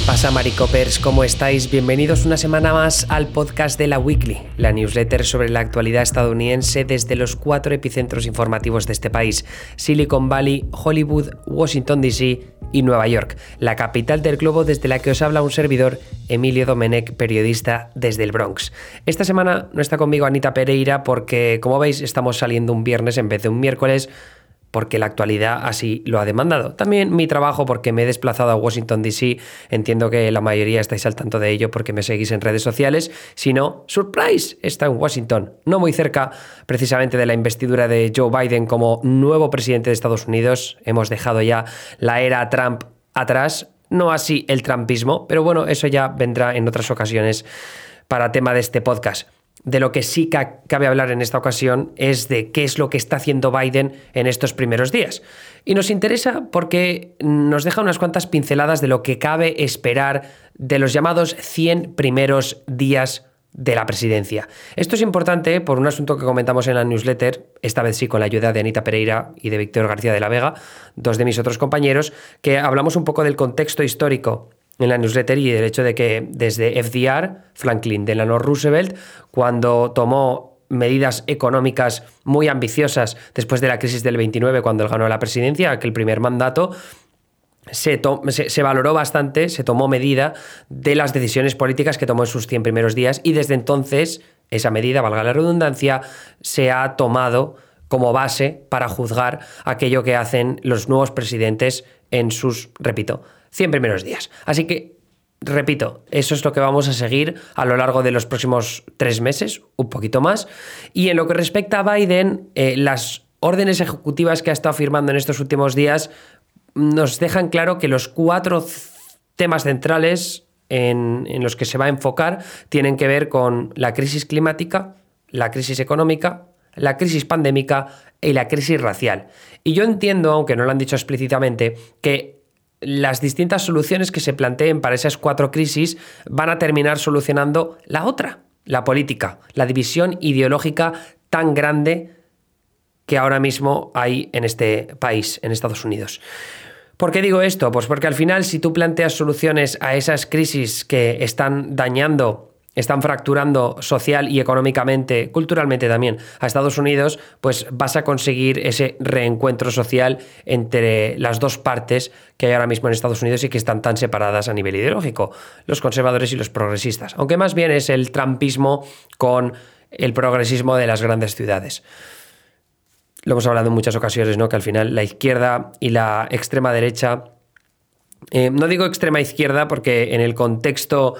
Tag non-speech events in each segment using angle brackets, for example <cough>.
¿Qué pasa, Maricopers? ¿Cómo estáis? Bienvenidos una semana más al podcast de la Weekly, la newsletter sobre la actualidad estadounidense desde los cuatro epicentros informativos de este país: Silicon Valley, Hollywood, Washington DC y Nueva York, la capital del globo desde la que os habla un servidor, Emilio Domenech, periodista desde el Bronx. Esta semana no está conmigo Anita Pereira porque, como veis, estamos saliendo un viernes en vez de un miércoles porque la actualidad así lo ha demandado. También mi trabajo porque me he desplazado a Washington, D.C. Entiendo que la mayoría estáis al tanto de ello porque me seguís en redes sociales. Si no, surprise, está en Washington, no muy cerca precisamente de la investidura de Joe Biden como nuevo presidente de Estados Unidos. Hemos dejado ya la era Trump atrás, no así el trumpismo, pero bueno, eso ya vendrá en otras ocasiones para tema de este podcast. De lo que sí cabe hablar en esta ocasión es de qué es lo que está haciendo Biden en estos primeros días. Y nos interesa porque nos deja unas cuantas pinceladas de lo que cabe esperar de los llamados 100 primeros días de la presidencia. Esto es importante por un asunto que comentamos en la newsletter, esta vez sí con la ayuda de Anita Pereira y de Víctor García de la Vega, dos de mis otros compañeros, que hablamos un poco del contexto histórico en la newsletter y el hecho de que desde FDR, Franklin Delano Roosevelt, cuando tomó medidas económicas muy ambiciosas después de la crisis del 29, cuando él ganó la presidencia, aquel primer mandato, se, se, valoró bastante, se tomó medida de las decisiones políticas que tomó en sus 100 primeros días y desde entonces esa medida, valga la redundancia, se ha tomado como base para juzgar aquello que hacen los nuevos presidentes en sus, repito, 100 primeros días. Así que, repito, eso es lo que vamos a seguir a lo largo de los próximos tres meses, un poquito más. Y en lo que respecta a Biden, eh, las órdenes ejecutivas que ha estado firmando en estos últimos días nos dejan claro que los cuatro temas centrales en, en, los que se va a enfocar tienen que ver con la crisis climática, la crisis económica, la crisis pandémica y la crisis racial. Y yo entiendo, aunque no lo han dicho explícitamente, que las distintas soluciones que se planteen para esas cuatro crisis van a terminar solucionando la otra, la política, la división ideológica tan grande que ahora mismo hay en este país, en Estados Unidos. ¿Por qué digo esto? Pues porque al final si tú planteas soluciones a esas crisis que están dañando están fracturando social y económicamente, culturalmente también, a Estados Unidos, pues vas a conseguir ese reencuentro social entre las dos partes que hay ahora mismo en Estados Unidos y que están tan separadas a nivel ideológico, los conservadores y los progresistas. Aunque más bien es el trampismo con el progresismo de las grandes ciudades. Lo hemos hablado en muchas ocasiones, ¿no? Que al final la izquierda y la extrema derecha. Eh, no digo extrema izquierda porque en el contexto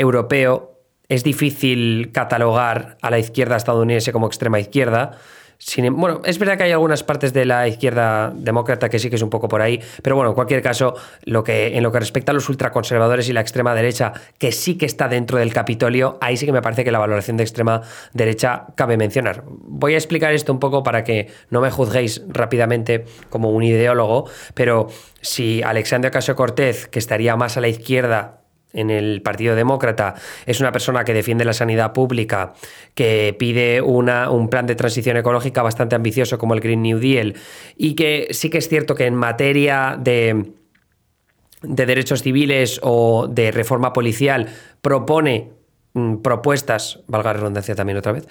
europeo es difícil catalogar a la izquierda estadounidense como extrema izquierda. Em, bueno, es verdad que hay algunas partes de la izquierda demócrata que sí que es un poco por ahí, pero bueno, en cualquier caso, lo que, en lo que respecta a los ultraconservadores y la extrema derecha, que sí que está dentro del Capitolio, ahí sí que me parece que la valoración de extrema derecha cabe mencionar. Voy a explicar esto un poco para que no me juzguéis rápidamente como un ideólogo, pero si Alexandria Ocasio Cortez, que estaría más a la izquierda en el Partido Demócrata es una persona que defiende la sanidad pública, que pide una, un plan de transición ecológica bastante ambicioso como el Green New Deal y que sí que es cierto que en materia de, de derechos civiles o de reforma policial propone propuestas, valga la redundancia también otra vez,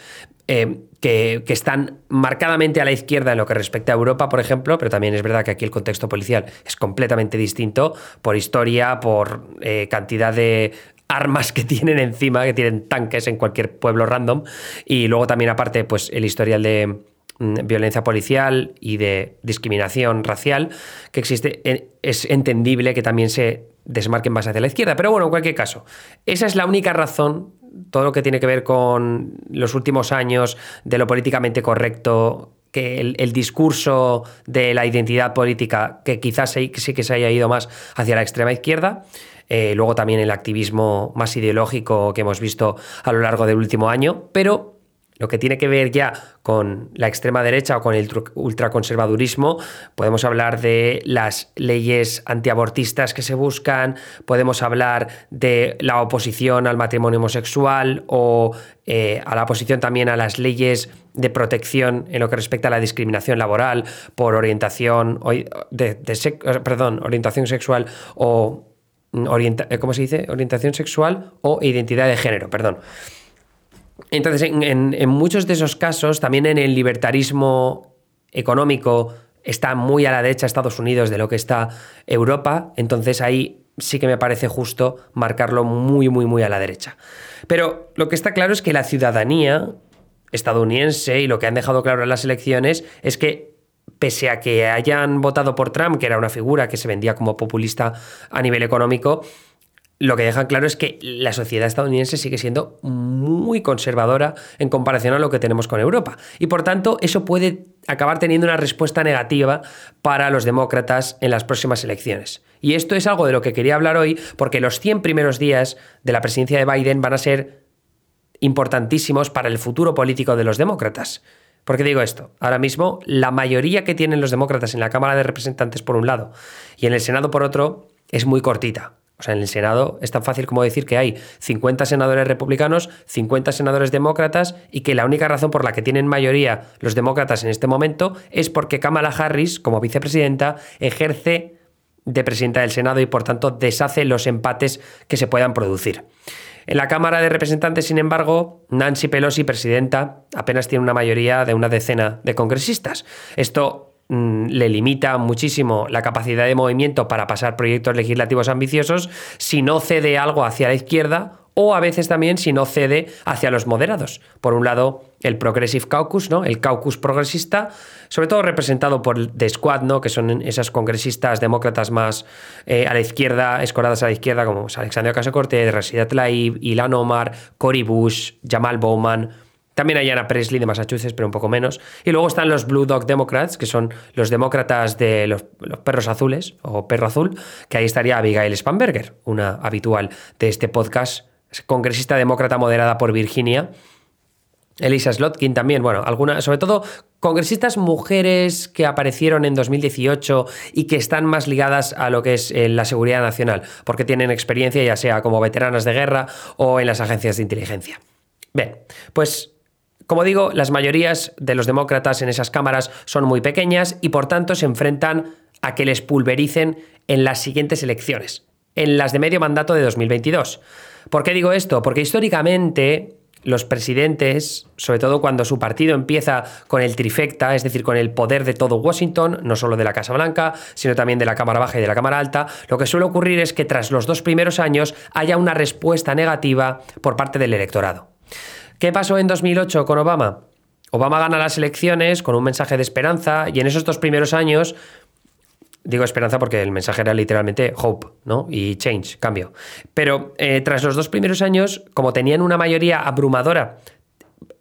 eh, que, están marcadamente a la izquierda en lo que respecta a Europa, por ejemplo, pero también es verdad que aquí el contexto policial es completamente distinto por historia, por eh, cantidad de armas que <laughs> tienen encima, que tienen tanques en cualquier pueblo random, y luego también aparte, pues el historial de mm, violencia policial y de discriminación racial que existe, es entendible que también se desmarquen más hacia la izquierda. Pero bueno, en cualquier caso, esa es la única razón, todo lo que tiene que ver con los últimos años de lo políticamente correcto, que el, discurso de la identidad política, que quizás sí, que se haya ido más hacia la extrema izquierda. Eh, luego también el activismo más ideológico que hemos visto a lo largo del último año, pero lo que tiene que ver ya con la extrema derecha o con el ultraconservadurismo, podemos hablar de las leyes antiabortistas que se buscan, podemos hablar de la oposición al matrimonio homosexual o eh, a la oposición también a las leyes de protección en lo que respecta a la discriminación laboral por orientación, de, perdón, orientación sexual o mm, eh, ¿cómo se dice? Orientación sexual o identidad de género, perdón. Entonces, en, muchos de esos casos, también en el libertarismo económico está muy a la derecha Estados Unidos de lo que está Europa, entonces ahí sí que me parece justo marcarlo muy, muy, muy a la derecha. Pero lo que está claro es que la ciudadanía estadounidense y lo que han dejado claro en las elecciones es que pese a que hayan votado por Trump, que era una figura que se vendía como populista a nivel económico, lo que dejan claro es que la sociedad estadounidense sigue siendo muy conservadora en comparación a lo que tenemos con Europa. Y por tanto, eso puede acabar teniendo una respuesta negativa para los demócratas en las próximas elecciones. Y esto es algo de lo que quería hablar hoy, porque los 100 primeros días de la presidencia de Biden van a ser importantísimos para el futuro político de los demócratas. ¿Por qué digo esto? Ahora mismo, la mayoría que tienen los demócratas en la Cámara de Representantes por un lado y en el Senado por otro es muy cortita. O sea, en el Senado es tan fácil como decir que hay 50 senadores republicanos, 50 senadores demócratas y que la única razón por la que tienen mayoría los demócratas en este momento es porque Kamala Harris, como vicepresidenta, ejerce de presidenta del Senado y por tanto deshace los empates que se puedan producir. En la Cámara de Representantes, sin embargo, Nancy Pelosi, presidenta, apenas tiene una mayoría de una decena de congresistas. Esto le limita muchísimo la capacidad de movimiento para pasar proyectos legislativos ambiciosos si no cede algo hacia la izquierda o a veces también si no cede hacia los moderados. Por un lado, el Progressive Caucus, ¿no? el caucus progresista, sobre todo representado por The Squad, ¿no? que son esas congresistas demócratas más eh, a la izquierda, escoradas a la izquierda, como Alexandria Ocasio-Cortez, Rashida Tlaib, Ilan Omar, Cory Bush, Jamal Bowman, también hay Anna Presley de Massachusetts, pero un poco menos. Y luego están los Blue Dog Democrats, que son los demócratas de los, perros azules o perro azul, que ahí estaría Abigail Spanberger, una habitual de este podcast, congresista demócrata moderada por Virginia. Elisa Slotkin también, bueno, algunas, sobre todo congresistas mujeres que aparecieron en 2018 y que están más ligadas a lo que es eh, la seguridad nacional, porque tienen experiencia ya sea como veteranas de guerra o en las agencias de inteligencia. Bien, pues como digo, las mayorías de los demócratas en esas cámaras son muy pequeñas y por tanto se enfrentan a que les pulvericen en las siguientes elecciones, en las de medio mandato de 2022. ¿Por qué digo esto? Porque históricamente los presidentes, sobre todo cuando su partido empieza con el trifecta, es decir, con el poder de todo Washington, no solo de la Casa Blanca, sino también de la Cámara Baja y de la Cámara Alta, lo que suele ocurrir es que tras los dos primeros años haya una respuesta negativa por parte del electorado. ¿Qué pasó en 2008 con Obama? Obama gana las elecciones con un mensaje de esperanza y en esos dos primeros años, digo esperanza porque el mensaje era literalmente hope, ¿no? Y change, cambio. Pero eh, tras los dos primeros años, como tenían una mayoría abrumadora,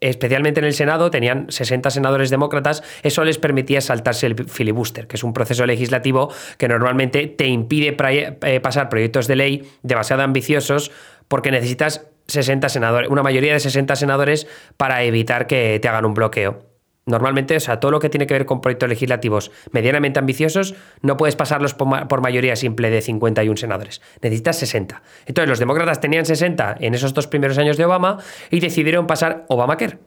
especialmente en el Senado, tenían 60 senadores demócratas, eso les permitía saltarse el filibuster, que es un proceso legislativo que normalmente te impide eh, pasar proyectos de ley demasiado ambiciosos porque necesitas 60 senadores, una mayoría de 60 senadores para evitar que te hagan un bloqueo. Normalmente, o sea, todo lo que tiene que ver con proyectos legislativos medianamente ambiciosos, no puedes pasarlos por, mayoría simple de 51 senadores. Necesitas 60. Entonces, los demócratas tenían 60 en esos dos primeros años de Obama y decidieron pasar Obamacare.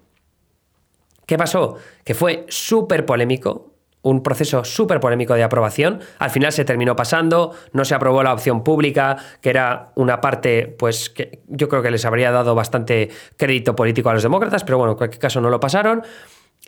¿Qué pasó? Que fue súper polémico, un proceso súper polémico de aprobación. Al final se terminó pasando, no se aprobó la opción pública, que era una parte, pues, que yo creo que les habría dado bastante crédito político a los demócratas, pero bueno, en cualquier caso no lo pasaron.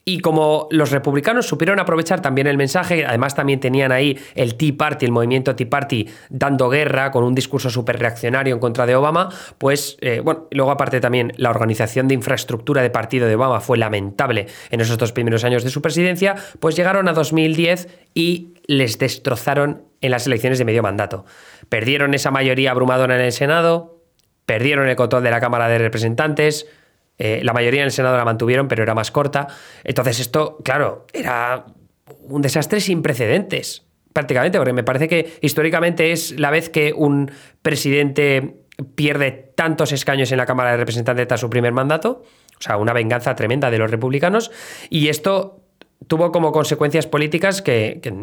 Y como los republicanos supieron aprovechar también el mensaje, además también tenían ahí el Tea Party, el movimiento Tea Party, dando guerra con un discurso súper reaccionario en contra de Obama, pues eh, bueno, luego aparte también la organización de infraestructura de partido de Obama fue lamentable en esos dos primeros años de su presidencia, pues llegaron a 2010 y les destrozaron en las elecciones de medio mandato. Perdieron esa mayoría abrumadora en el Senado, perdieron el control de la Cámara de Representantes, eh, la mayoría en el Senado la mantuvieron, pero era más corta. Entonces esto, claro, era un desastre sin precedentes, prácticamente, porque me parece que históricamente es la vez que un presidente pierde tantos escaños en la Cámara de Representantes tras su primer mandato. O sea, una venganza tremenda de los republicanos. Y esto tuvo como consecuencias políticas que, que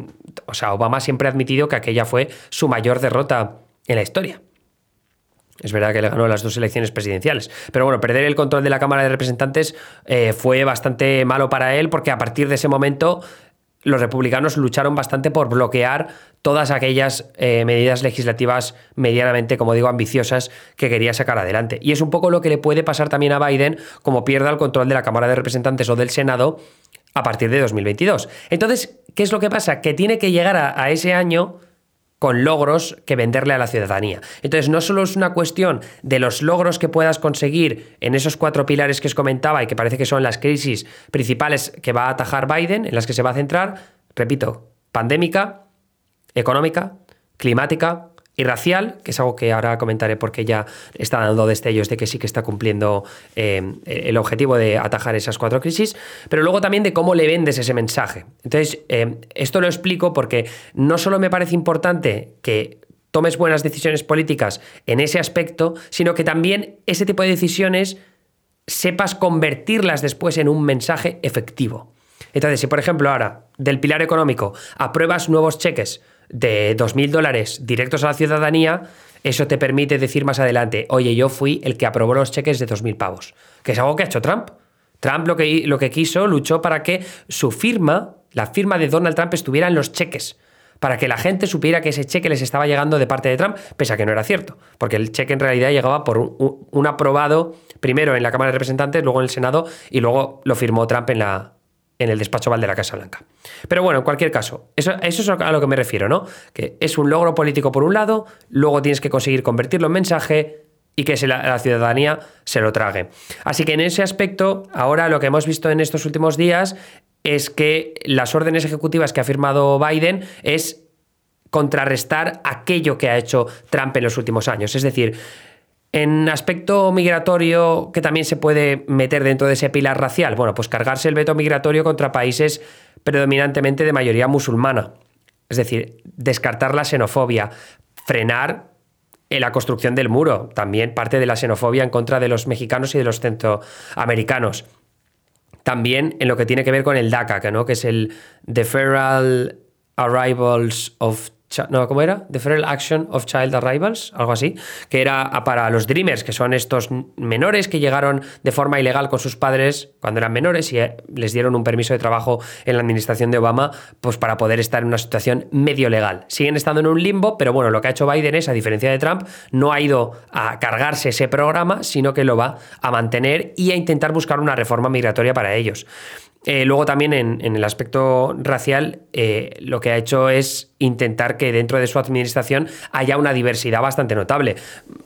o sea, Obama siempre ha admitido que aquella fue su mayor derrota en la historia. Es verdad que le ganó las dos elecciones presidenciales. Pero bueno, perder el control de la Cámara de Representantes eh, fue bastante malo para él porque a partir de ese momento los republicanos lucharon bastante por bloquear todas aquellas eh, medidas legislativas medianamente, como digo, ambiciosas que quería sacar adelante. Y es un poco lo que le puede pasar también a Biden como pierda el control de la Cámara de Representantes o del Senado a partir de 2022. Entonces, ¿qué es lo que pasa? Que tiene que llegar a, ese año con logros que venderle a la ciudadanía. Entonces, no solo es una cuestión de los logros que puedas conseguir en esos cuatro pilares que os comentaba y que parece que son las crisis principales que va a atajar Biden, en las que se va a centrar, repito, pandémica, económica, climática y racial, que es algo que ahora comentaré porque ya está dando destellos de que sí que está cumpliendo eh, el objetivo de atajar esas cuatro crisis, pero luego también de cómo le vendes ese mensaje. Entonces, eh, esto lo explico porque no solo me parece importante que tomes buenas decisiones políticas en ese aspecto, sino que también ese tipo de decisiones sepas convertirlas después en un mensaje efectivo. Entonces, si por ejemplo ahora del pilar económico apruebas nuevos cheques de 2.000 dólares directos a la ciudadanía, eso te permite decir más adelante, oye, yo fui el que aprobó los cheques de 2.000 pavos, que es algo que ha hecho Trump. Trump lo que, lo que quiso, luchó para que su firma, la firma de Donald Trump, estuviera en los cheques para que la gente supiera que ese cheque les estaba llegando de parte de Trump, pese a que no era cierto, porque el cheque en realidad llegaba por un, aprobado primero en la Cámara de Representantes, luego en el Senado y luego lo firmó Trump en la, en el despacho Val de la Casa Blanca. Pero bueno, en cualquier caso, eso, eso es a lo que me refiero, ¿no? Que es un logro político por un lado, luego tienes que conseguir convertirlo en mensaje y que la, ciudadanía se lo trague. Así que en ese aspecto, ahora lo que hemos visto en estos últimos días es que las órdenes ejecutivas que ha firmado Biden es contrarrestar aquello que ha hecho Trump en los últimos años. Es decir, en aspecto migratorio, que también se puede meter dentro de ese pilar racial, bueno, pues cargarse el veto migratorio contra países predominantemente de mayoría musulmana. Es decir, descartar la xenofobia, frenar la construcción del muro, también parte de la xenofobia en contra de los mexicanos y de los centroamericanos. También en lo que tiene que ver con el DACA, ¿no? que es el Deferral Arrivals of no, ¿cómo era? The Federal Action of Child Arrivals, algo así, que era para los Dreamers, que son estos menores que llegaron de forma ilegal con sus padres cuando eran menores y eh, les dieron un permiso de trabajo en la administración de Obama, pues para poder estar en una situación medio legal. Siguen estando en un limbo, pero bueno, lo que ha hecho Biden es, a diferencia de Trump, no ha ido a cargarse ese programa, sino que lo va a mantener y a intentar buscar una reforma migratoria para ellos. Eh, luego también en, el aspecto racial, eh, lo que ha hecho es intentar que dentro de su administración haya una diversidad bastante notable.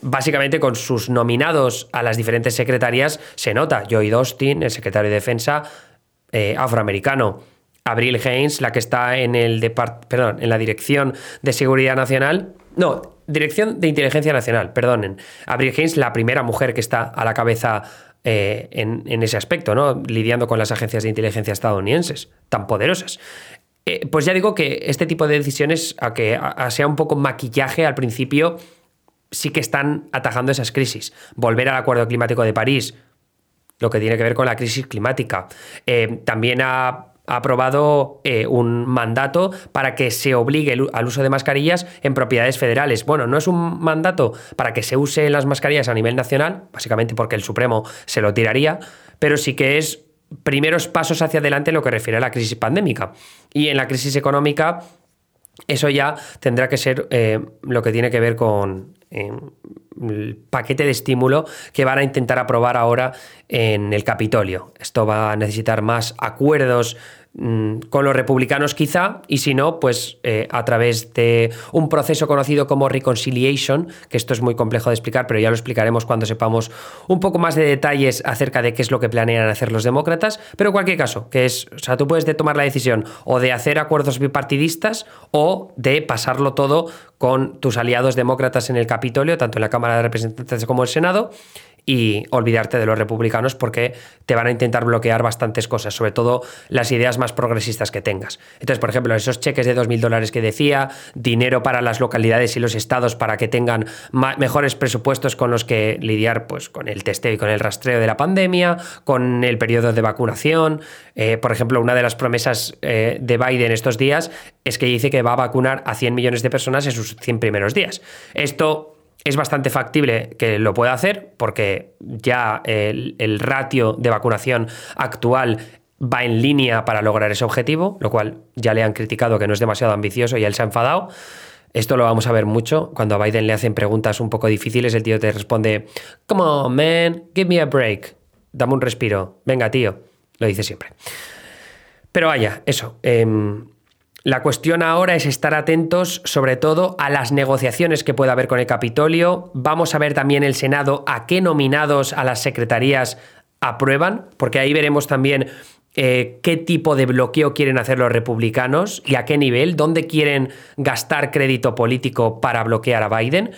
Básicamente con sus nominados a las diferentes secretarías se nota. Joy Austin, el secretario de Defensa eh, afroamericano. Abril Haynes, la que está en, el perdón, en la Dirección de Seguridad Nacional. No, Dirección de Inteligencia Nacional, perdonen. Abril Haynes, la primera mujer que está a la cabeza eh, en, ese aspecto, ¿no? lidiando con las agencias de inteligencia estadounidenses tan poderosas. Eh, pues ya digo que este tipo de decisiones, a que sea un poco maquillaje al principio, sí que están atajando esas crisis. Volver al Acuerdo Climático de París, lo que tiene que ver con la crisis climática. Eh, también a ha aprobado eh, un mandato para que se obligue al uso de mascarillas en propiedades federales. Bueno, no es un mandato para que se use las mascarillas a nivel nacional, básicamente porque el Supremo se lo tiraría, pero sí que es primeros pasos hacia adelante en lo que refiere a la crisis pandémica. Y en la crisis económica, eso ya tendrá que ser eh, lo que tiene que ver con paquete de estímulo que van a intentar aprobar ahora en el Capitolio. Esto va a necesitar más acuerdos con los republicanos quizá, y si no, pues eh, a través de un proceso conocido como reconciliation, que esto es muy complejo de explicar, pero ya lo explicaremos cuando sepamos un poco más de detalles acerca de qué es lo que planean hacer los demócratas, pero en cualquier caso, que es, o sea, tú puedes de tomar la decisión o de hacer acuerdos bipartidistas o de pasarlo todo con tus aliados demócratas en el Capitolio, tanto en la Cámara de Representantes como el Senado, y olvidarte de los republicanos porque te van a intentar bloquear bastantes cosas, sobre todo las ideas más progresistas que tengas. Entonces, por ejemplo, esos cheques de 2.000 dólares que decía, dinero para las localidades y los estados para que tengan mejores presupuestos con los que lidiar pues, con el testeo y con el rastreo de la pandemia, con el periodo de vacunación. Eh, por ejemplo, una de las promesas eh, de Biden estos días es que dice que va a vacunar a 100 millones de personas en sus 100 primeros días. Esto es bastante factible que lo pueda hacer porque ya el, ratio de vacunación actual va en línea para lograr ese objetivo, lo cual ya le han criticado que no es demasiado ambicioso y él se ha enfadado. Esto lo vamos a ver mucho. Cuando a Biden le hacen preguntas un poco difíciles, el tío te responde, Come on, man, give me a break. Dame un respiro. Venga, tío. Lo dice siempre. Pero vaya, eso. Em, la cuestión ahora es estar atentos sobre todo a las negociaciones que pueda haber con el Capitolio. Vamos a ver también el Senado a qué nominados a las secretarías aprueban, porque ahí veremos también eh, qué tipo de bloqueo quieren hacer los republicanos y a qué nivel, dónde quieren gastar crédito político para bloquear a Biden.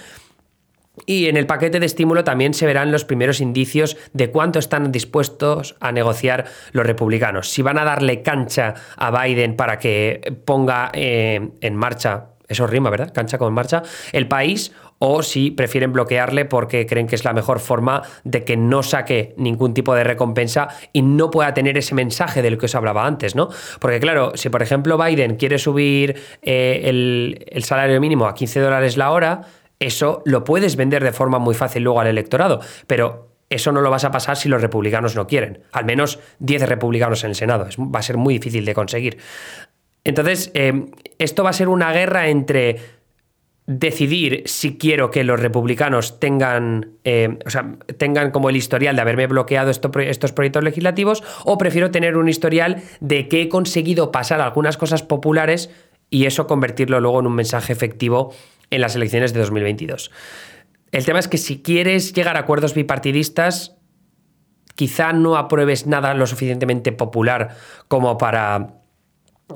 Y en el paquete de estímulo también se verán los primeros indicios de cuánto están dispuestos a negociar los republicanos. Si van a darle cancha a Biden para que ponga eh, en marcha, eso rima, ¿verdad? Cancha con marcha, el país o si prefieren bloquearle porque creen que es la mejor forma de que no saque ningún tipo de recompensa y no pueda tener ese mensaje del que os hablaba antes, ¿no? Porque claro, si por ejemplo Biden quiere subir eh, el, el salario mínimo a 15 dólares la hora, eso lo puedes vender de forma muy fácil luego al electorado, pero eso no lo vas a pasar si los republicanos no quieren. Al menos 10 republicanos en el Senado. va a ser muy difícil de conseguir. Entonces, eh, esto va a ser una guerra entre decidir si quiero que los republicanos tengan, eh, o sea, tengan como el historial de haberme bloqueado estos proyectos legislativos o prefiero tener un historial de que he conseguido pasar algunas cosas populares y eso convertirlo luego en un mensaje efectivo en las elecciones de 2022. El tema es que si quieres llegar a acuerdos bipartidistas, quizá no apruebes nada lo suficientemente popular como para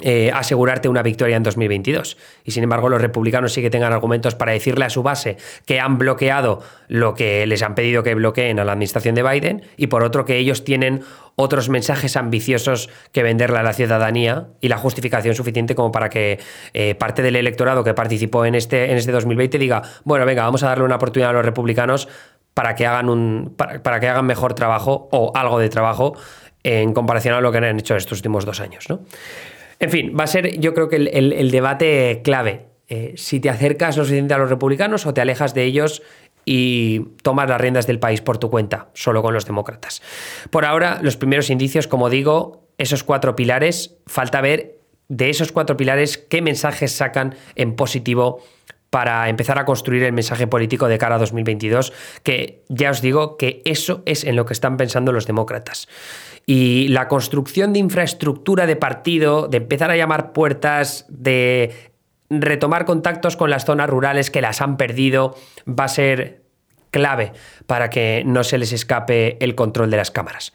eh, asegurarte una victoria en 2022. Y sin embargo, los republicanos sí que tengan argumentos para decirle a su base que han bloqueado lo que les han pedido que bloqueen a la administración de Biden, y por otro, que ellos tienen otros mensajes ambiciosos que venderle a la ciudadanía y la justificación suficiente como para que eh, parte del electorado que participó en este, en este 2020 diga, bueno, venga, vamos a darle una oportunidad a los republicanos para que hagan un para que hagan mejor trabajo o algo de trabajo en comparación a lo que han hecho estos últimos dos años, ¿no? En fin, va a ser yo creo que el, debate clave. Eh, si te acercas lo suficiente a los republicanos o te alejas de ellos y tomas las riendas del país por tu cuenta, solo con los demócratas. Por ahora, los primeros indicios, como digo, esos cuatro pilares, falta ver de esos cuatro pilares qué mensajes sacan en positivo para empezar a construir el mensaje político de cara a 2022, que ya os digo que eso es en lo que están pensando los demócratas. Y la construcción de infraestructura de partido, de empezar a llamar puertas, de retomar contactos con las zonas rurales que las han perdido, va a ser clave para que no se les escape el control de las cámaras.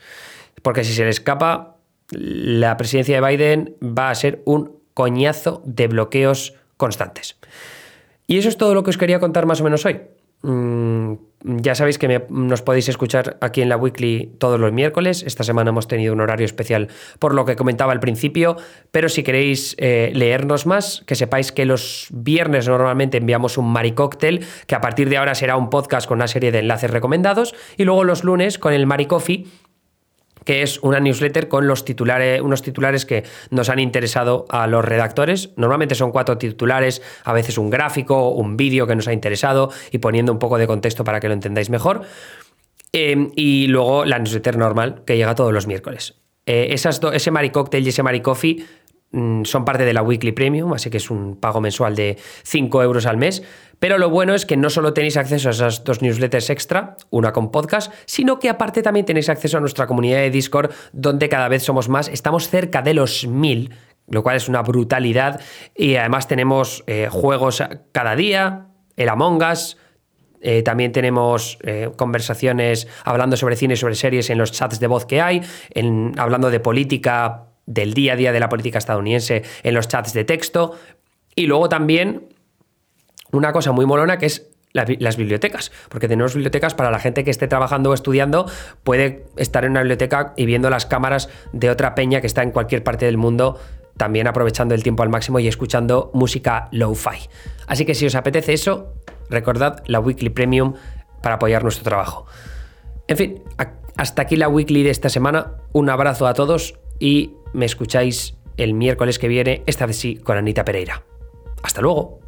Porque si se les escapa, la presidencia de Biden va a ser un coñazo de bloqueos constantes. Y eso es todo lo que os quería contar más o menos hoy. Mm, ya sabéis que nos podéis escuchar aquí en la Weekly todos los miércoles. Esta semana hemos tenido un horario especial por lo que comentaba al principio, pero si queréis eh, leernos más, que sepáis que los viernes normalmente enviamos un Maricóctel, que a partir de ahora será un podcast con una serie de enlaces recomendados, y luego los lunes con el Maricoffee que es una newsletter con los titulares, unos titulares que nos han interesado a los redactores. Normalmente son cuatro titulares, a veces un gráfico, un vídeo que nos ha interesado y poniendo un poco de contexto para que lo entendáis mejor. Em, y luego la newsletter normal que llega todos los miércoles. Eh, esas ese Maricocktail y ese Maricoffee mm, son parte de la Weekly Premium, así que es un pago mensual de 5 euros al mes. Pero lo bueno es que no solo tenéis acceso a esas dos newsletters extra, una con podcast, sino que aparte también tenéis acceso a nuestra comunidad de Discord, donde cada vez somos más. Estamos cerca de los mil, lo cual es una brutalidad. Y además tenemos eh, juegos cada día, el Among Us. Eh, también tenemos eh, conversaciones hablando sobre cine y sobre series en los chats de voz que hay, en, hablando de política, del día a día de la política estadounidense en los chats de texto. Y luego también una cosa muy molona que es las bibliotecas, porque tenemos bibliotecas para la gente que esté trabajando o estudiando, puede estar en una biblioteca y viendo las cámaras de otra peña que está en cualquier parte del mundo, también aprovechando el tiempo al máximo y escuchando música lo-fi. Así que si os apetece eso, recordad la Weekly Premium para apoyar nuestro trabajo. En fin, hasta aquí la Weekly de esta semana. Un abrazo a todos y me escucháis el miércoles que viene, esta vez sí con Anita Pereira. Hasta luego.